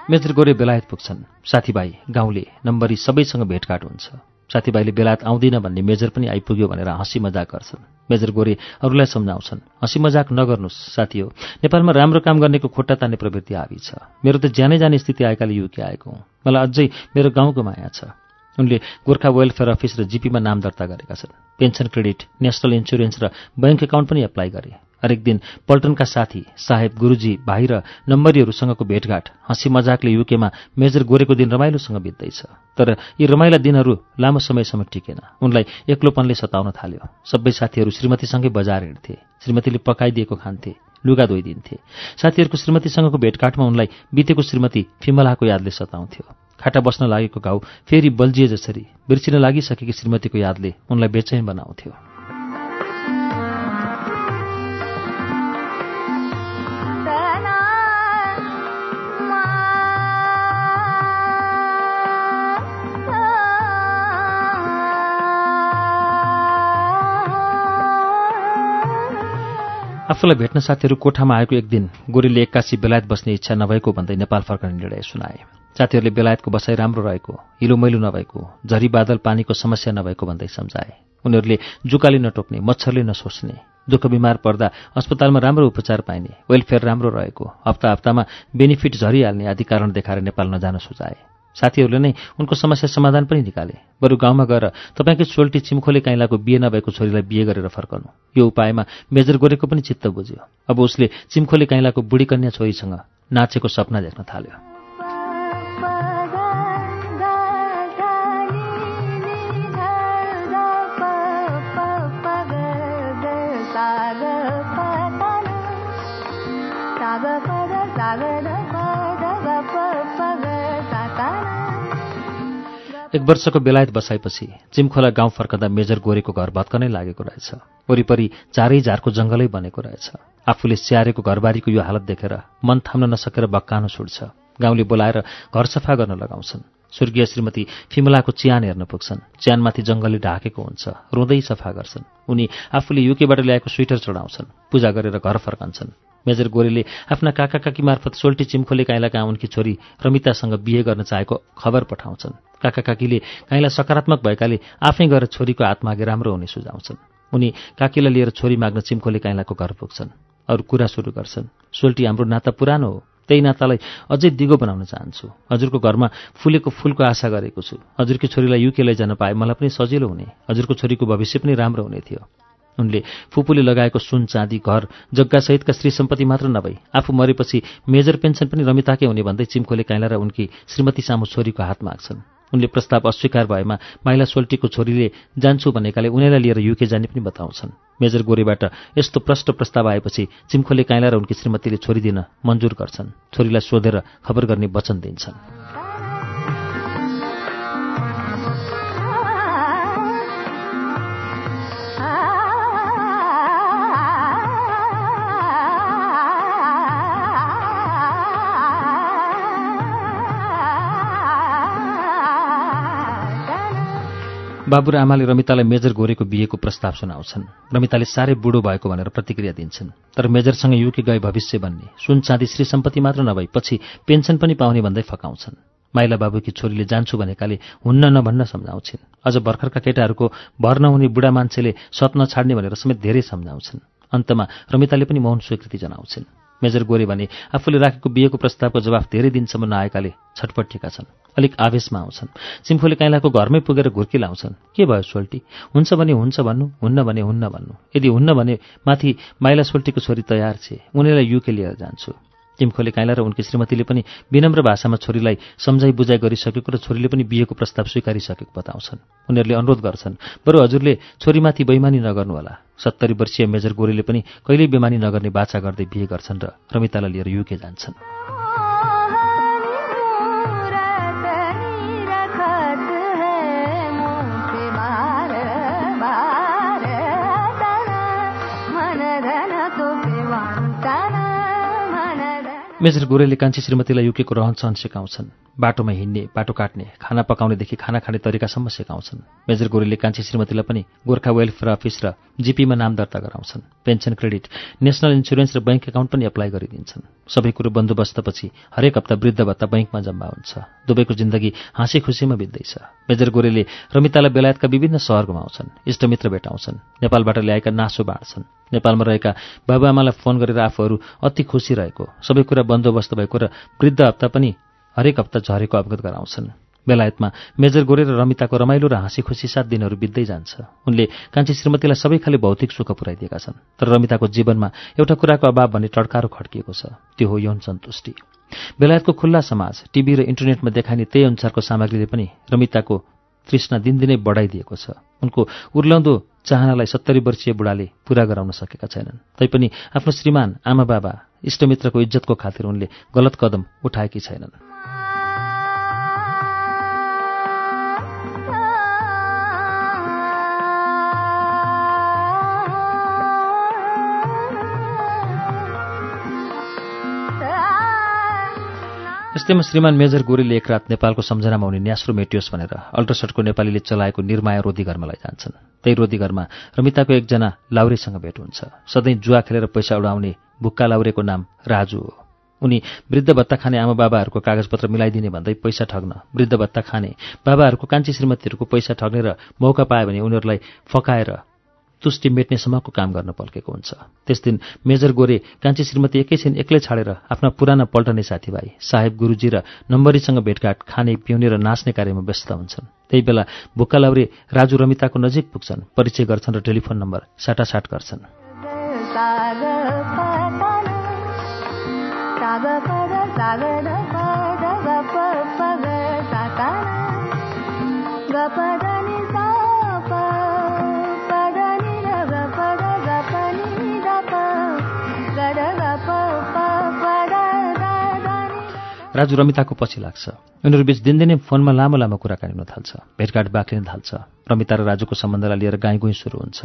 मेजर गोरे बेलायत पुग्छन्। साथीभाइ गाउँले नम्बरी सबैसँग भेटघाट हुन्छ। साथीभाइले बेलायत आउँदिन भन्ने मेजर पनि आइपुग्यो भनेर हाँसी मजाक गर्छन्। मेजर गोरे अरूलाई सम्झाउँछन्। हाँसी मजाक नगर्नुहोस् साथी हो नेपालमा राम्रो काम गर्नेको खुट्टा तान्ने प्रवृत्ति हावी छ। मेरो त ज्यानै जाने स्थिति आएकाले युके आएको हुँ। मलाई अझै मेरो गाउँको माया छ। उनले गोर्खा वेलफेयर अफिस र जिपीमा नाम दर्ता गरेका छन्। पेन्सन क्रेडिट नेसनल इन्सुरेन्स र ब्याङ्क एकाउन्ट पनि एप्लाई गरे। हरेक दिन पल्टनका साथी साहेब गुरुजी भाइ र नम्बरीहरूसँगको भेटघाट हाँसी मजाकले युकेमा मेजर गोरेको दिन रमाइलोसँग बित्दैछ। तर यी रमाइला दिनहरू लामो समयसम्म टिकेन। उनलाई एक्लोपनले सताउन थाल्यो। सबै साथीहरू श्रीमतीसँगै बजार हिँड्थे। श्रीमतीले पकाइदिएको खान्थे लुगा धोइदिन्थे। साथीहरूको श्रीमतीसँगको भेटघाटमा उनलाई बितेको श्रीमती फिमलाको यादले सताउँथ्यो। खाटा बस्न लागेको घाउ फेरि बल्झिए जसरी बिर्सिन लागिसकेकी श्रीमतीको यादले उनलाई बेचैन बनाउँथ्यो। आफूलाई भेट्न साथीहरू कोठामा आएको एक दिन गोरीले एक्कासी बेलायत बस्ने इच्छा नभएको भन्दै नेपाल फर्कने निर्णय सुनाए। साथीहरूले बेलायतको बसाइ राम्रो रहेको हिलो मैलो नभएको झरी बादल पानीको समस्या नभएको भन्दै सम्झाए। उनीहरूले जुकाले नटोक्ने मच्छरले नसोच्ने दुःख बिमार पर्दा अस्पतालमा राम्रो उपचार पाइने वेलफेयर राम्रो रहेको हप्ता हप्तामा बेनिफिट झरिहाल्ने आदि कारण देखाएर नेपाल नजान सुझाए। साथीहरूले नै उनको समस्या समाधान पनि निकाले। बरु गाउँमा गएर तपाईँकै सोल्टी चिम्खोले काइलाको बिहे नभएको छोरीलाई बिहे गरेर फर्कनु। यो उपायमा मेजर गोरेको पनि चित्त बुझ्यो। अब उसले चिम्खोले काइलाको बुढी कन्या छोरीसँग नाचेको सपना देख्न थाल्यो। एक वर्षको बेलायत बसाएपछि चिमखोला गाउँ फर्कँदा मेजर गोरेको घर भत्कनै लागेको रहेछ। वरिपरि चारै झारको जङ्गलै बनेको रहेछ। आफूले स्याहारेको घरबारीको यो हालत देखेर मन थाम्न नसकेर बक्कानो छुट्छ गाउँले बोलाएर घर सफा गर्न लगाउँछन्। स्वर्गीय श्रीमती फिमलाको च्यान हेर्न पुग्छन्। च्यानमाथि जङ्गलले ढाकेको हुन्छ। रुँदै सफा गर्छन्। उनी आफूले युकेबाट ल्याएको स्वेटर चढाउँछन्। पूजा गरेर घर फर्कन्छन्। मेजर गोरेले आफ्ना काका काकी मार्फत सोल्टी चिम्खोले काइला कहाँ उनकी छोरी रमितासँग बिहे गर्न चाहेको खबर पठाउँछन्। काका काकीले काइला सकारात्मक भएकाले आफै गएर छोरीको हात मागे राम्रो हुने सुझाउँछन्। उनी काकीलाई लिएर छोरी माग्न चिम्खोले काइलाको घर पुग्छन्। अरू कुरा सुरु गर्छन्। सोल्टी हाम्रो नाता पुरानो हो। त्यही नातालाई अझै दिगो बनाउन चाहन्छु। हजुरको घरमा फुलेको फुलको आशा गरेको छु। हजुरकी छोरीलाई युके लैजान पाए मलाई पनि सजिलो हुने। हजुरको छोरीको भविष्य पनि राम्रो हुने थियो। उनले फुपूले लगाएको सुन चाँदी घर जग्गासहितका श्री सम्पत्ति मात्र नभई आफू मरेपछि मेजर पेन्सन पनि रमिताकै हुने भन्दै चिम्कोले काइला र उनकी श्रीमती सामु छोरीको हात माग्छन्। उनले प्रस्ताव अस्वीकार भएमा माइला सोल्टीको छोरीले जान्छु भनेकाले उनीलाई लिएर युके जाने पनि बताउँछन्। मेजर गोरेबाट यस्तो प्रष्ट प्रस्ताव आएपछि चिम्खोले काइला र उनकी श्रीमतीले छोरी दिन मन्जुर गर्छन्। छोरीलाई सोधेर खबर गर्ने वचन दिन्छन्। बाबु र आमाले रमितालाई मेजर गोरेको बिहेको प्रस्ताव सुनाउँछन्। रमिताले साह्रै बुढो भएको भनेर प्रतिक्रिया दिन्छन्। तर मेजरसँग युके गए भविष्य बन्ने। सुन चाँदी श्री सम्पत्ति मात्र नभई पछि पेन्सन पनि पाउने भन्दै फकाउँछन्। माइला बाबुकी छोरीले जान्छु भनेकाले हुन्न नभन्न सम्झाउँछिन्। अझ भर्खरका केटाहरूको भर नहुने बुढा मान्छेले सत नछाड्ने भनेर समेत धेरै सम्झाउँछन्। अन्तमा रमिताले पनि मौन स्वीकृति जनाउँछिन्। मेजर गोरे भने आफूले राखेको बिहेको प्रस्तावको जवाफ धेरै दिनसम्म नआएकाले छटपटिएका छन्। अलिक आवेशमा आउँछन्। सिम्फोले काइलाको घरमै पुगेर घुर्की लाउँछन्। के भयो सोल्टी? हुन्छ भने हुन्छ भन्नु हुन्न भने हुन्न भन्नु। यदि हुन्न भने माथि माइला सोल्टीको छोरी तयार छे। उनीलाई युके लिएर जान्छु। टिमखोले काइला र उनकी श्रीमतीले पनि विनम्र भाषामा छोरीलाई सम्झाइ बुझाइ गरिसकेको र छोरीले पनि बिहेको प्रस्ताव स्वीकारिसकेको बताउँछन्। उनीहरूले अनुरोध गर्छन् बरु हजुरले छोरीमाथि बैमानी नगर्नुहोला। सत्तरी वर्षीय मेजर गोरीले पनि कहिल्यै बेमानी नगर्ने बाछा गर्दै बिहे गर्छन् र रमितालाई लिएर युके जान्छन्। मेजर गोरेले कान्छी श्रीमतीलाई युकेको रहनसहन सिकाउँछन्। बाटोमा हिँड्ने बाटो काट्ने खाना पकाउनेदेखि खाना खाने तरिकासम्म सिकाउँछन्। मेजर गोरेले कान्छी श्रीमतीलाई पनि गोर्खा वेलफेयर अफिस र जिपीमा नाम दर्ता गराउँछन्। पेन्सन क्रेडिट नेसनल इन्सुरेन्स र बैङ्क एकाउन्ट पनि एप्लाई गरिदिन्छन्। सबै कुरो बन्दोबस्तपछि हरेक हप्ता वृद्ध भत्ता बैङ्कमा जम्मा हुन्छ। दुवैको जिन्दगी हाँसी खुसीमा बित्दैछ। मेजर गोरेले रमितालाई बेलायतका विभिन्न सहर घुमाउँछन् इष्टमित्र भेटाउँछन् नेपालबाट ल्याएका नासो बाँड्छन्। नेपालमा रहेका बाबुआमालाई फोन गरेर आफूहरू अति खुसी रहेको। सबै कुरा बन्दोबस्त भएको र वृद्ध हप्ता पनि हरेक हप्ता झरेको अवगत गराउँछन्। बेलायतमा मेजर गोरे र रमिताको रमाइलो र हाँसी खुसी सात दिनहरू बित्दै जान्छ। उनले कान्छी श्रीमतीलाई सबै खाले भौतिक सुख पुर्याइदिएका छन्। तर रमिताको जीवनमा एउटा कुराको अभाव भन्ने टड्कारो खड्किएको छ। त्यो हो यौन सन्तुष्टि। बेलायतको खुल्ला समाज टिभी र इन्टरनेटमा देखाइने त्यही अनुसारको सामग्रीले पनि रमिताको तृष्णा दिनदिनै बढाइदिएको छ। उनको उर्ल्याउँदो चाहनालाई सत्तरी वर्षीय बुढाले पूरा गराउन सकेका छैनन्। तैपनि आफ्नो श्रीमान आमा बाबा इष्टमित्रको इज्जतको खातिर उनले गलत कदम उठाएकी छैनन्। यस्तैमा श्रीमान मेजर गोरीले एक रात नेपालको सम्झनामा हुने न्यास्रो मेटियोस् भनेर अल्ट्रासटको नेपालीले चलाएको निर्माया रोधी घरमा लैजान्छन्। त्यही रोधी घरमा रमिताको एकजना लाउरेसँग भेट हुन्छ। सधैँ जुवा खेलेर पैसा उडाउने भुक्का लाउरेको नाम राजु हो। उनी वृद्ध भत्ता खाने आमा बाबाहरूको कागजपत्र मिलाइदिने भन्दै पैसा ठग्न वृद्ध भत्ता खाने बाबाहरूको कान्छी श्रीमतीहरूको पैसा ठग्ने र मौका पायो भने उनीहरूलाई फकाएर तुष्टि मेट्नेसम्मको काम गर्न पल्केको हुन्छ। त्यस दिन मेजर गोरे कान्छी श्रीमती एकैछिन एक्लै छाडेर आफ्ना पुराना पल्टने साथीभाइ साहेब गुरुजी र नम्बरीसँग भेटघाट खाने पिउने र नाच्ने कार्यमा व्यस्त हुन्छन्। त्यही बेला भुक्का लाउरे राजु रमिताको नजिक पुग्छन् परिचय गर्छन् र टेलिफोन नम्बर साटासाट गर्छन्। राजु रमिताको पछि लाग्छ। उनीहरू बिच दिनदिनै फोनमा लामो लामो कुराकानी हुन थाल्छ। भेटघाट बाक्लिन थाल्छ। रमिता र राजुको सम्बन्धलाई लिएर गाई गुई सुरु हुन्छ।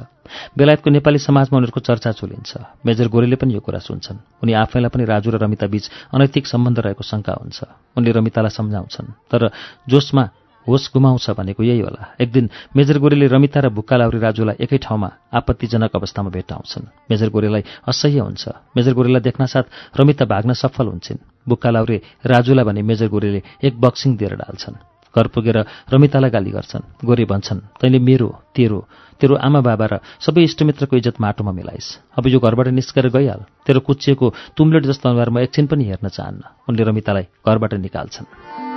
बेलायतको नेपाली समाजमा उनीहरूको चर्चा चुलिन्छ। मेजर गोरेले पनि यो कुरा सुन्छन्। उनी आफैलाई पनि राजु र रमिता बीच अनैतिक सम्बन्ध रहेको शङ्का हुन्छ। उनले रमितालाई सम्झाउँछन्। तर जोसमा होस गुमाउँछ भनेको यही होला। एक दिन मेजर गोरेले रमिता र भुक्का लाउरी राजुलाई एकै ठाउँमा आपत्तिजनक अवस्थामा भेट्टाउँछन् मेजर गोरेलाई असह्य हुन्छ। मेजर गोरेलाई देख्नसाथ रमिता भाग्न सफल हुन्छन्। बुक्का लाउरे राजुलाई भने मेजर गोरेले एक बक्सिङ दिएर डाल्छन्। घर पुगेर रमितालाई गाली गर्छन्। गोरे भन्छन् तैँले मेरो तेरो तेरो आमा बाबा र सबै इष्टमित्रको इज्जत माटोमा मिलाइस्। अब यो घरबाट निस्केर गइहाल। तेरो कुचिएको तुम्लेट जस्तो अनुहार एकछिन पनि हेर्न चाहन्न उनले रमितालाई घरबाट निकाल्छन्।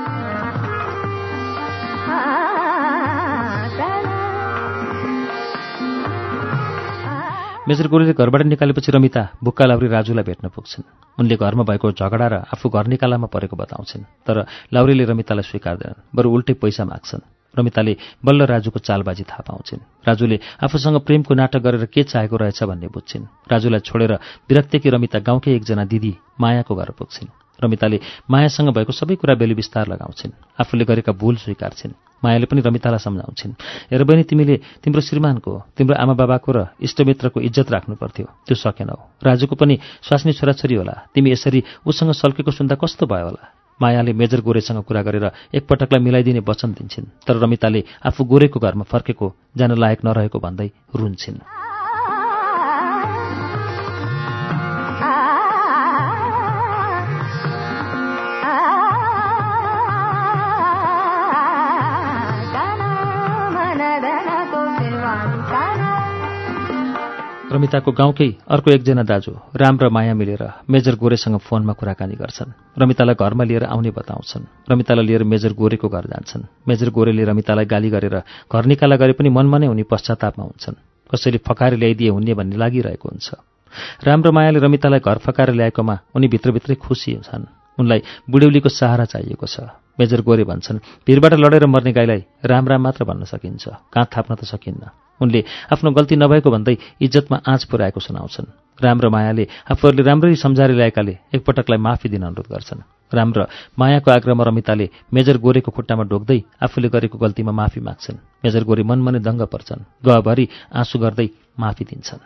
मेजर गोरेले घरबाट निकालेपछि रमिता बुक्का लाउरी राजुलाई भेट्न पुग्छन्। उनले घरमा भएको झगडा र आफू घर निकालामा परेको बताउँछन् तर लाउरीले रमितालाई स्वीकार्दैनन् बरु उल्टै पैसा माग्छन्। रमिताले बल्ल राजुको चालबाजी थाहा पाउँछिन्। राजुले आफूसँग प्रेमको नाटक गरेर के चाहेको रहेछ भन्ने बुझ्छिन्। राजुलाई छोडेर विरक्तेकी रमिता गाउँकै एकजना दिदी मायाको घर पुग्छिन्। रमिताले मायासँग भएको सबै कुरा बेली विस्तार लगाउँछिन्। आफूले गरेका भूल स्वीकार्छिन्। मायाले पनि रमितालाई सम्झाउँछिन्। हेर बहिनी तिमीले तिम्रो श्रीमानको तिम्रो आमा बाबाको र इष्टमित्रको इज्जत राख्नु पर्थ्यो। त्यो सकेनौ राजुको पनि स्वास्नी छोराछोरी होला। तिमी यसरी उसँग सल्केको सुन्दा कस्तो भयो होला? मायाले मेजर गोरेसँग कुरा गरेर एकपटकलाई मिलाइदिने वचन दिन्छन्। तर रमिताले आफू गोरेको घरमा फर्केको जान लायक नरहेको भन्दै रुन्छन्। रमिताको गाउँकै अर्को एकजना दाजु राम र माया मिलेर मेजर गोरेसँग फोनमा कुराकानी गर्छन्। रमितालाई घरमा लिएर आउने बताउँछन्। रमितालाई लिएर मेजर गोरेको घर जान्छन्। मेजर गोरेले रमितालाई गाली गरेर घर निकाला गरे पनि मनमा नै उनी पश्चातापमा हुन्छन्। कसैले फकाएर ल्याइदिए हुने भन्ने लागिरहेको हुन्छ। राम र मायाले रमितालाई घर फकाएर ल्याएकोमा उनी भित्रभित्रै खुसी छन् उनलाई बुढ्यौलीको सहारा चाहिएको छ। मेजर गोरे भन्छन् भिरबाट लडेर मर्ने गाईलाई राम राम मात्र भन्न सकिन्छ। काँध थाप्न त सकिन्न। उनले आफ्नो गल्ती नभएको भन्दै इज्जतमा आँच पुर्याएको सुनाउँछन्। राम र मायाले आफूहरूले राम्ररी सम्झाएर ल्याएकाले एकपटकलाई माफी दिन अनुरोध गर्छन्। राम र मायाको आग्रहमा रमिताले मेजर गोरेको खुट्टामा ढोक्दै आफूले गरेको गल्तीमा माफी माग्छन्। मेजर गोरे मनमनै दङ्ग पर्छन्। गहभरि आँसु गर्दै माफी दिन्छन्।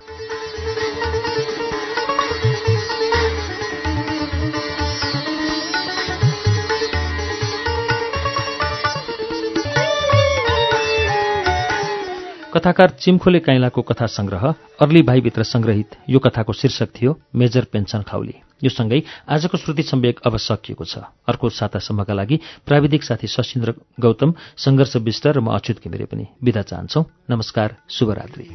कथाकार चिमखोले काइलाको कथा संग्रह अर्ली भाइभित्र संग्रहित यो कथाको शीर्षक थियो मेजर पेन्सन खाउली। यो सँगै आजको श्रुति सम्वेक अब सकिएको छ। अर्को सातासम्मका लागि प्राविधिक साथी सशिन्द्र गौतम संघर्ष विष्ट र म अच्युत घिमिरे पनि विदा चाहन्छौ। नमस्कार शुभरात्री।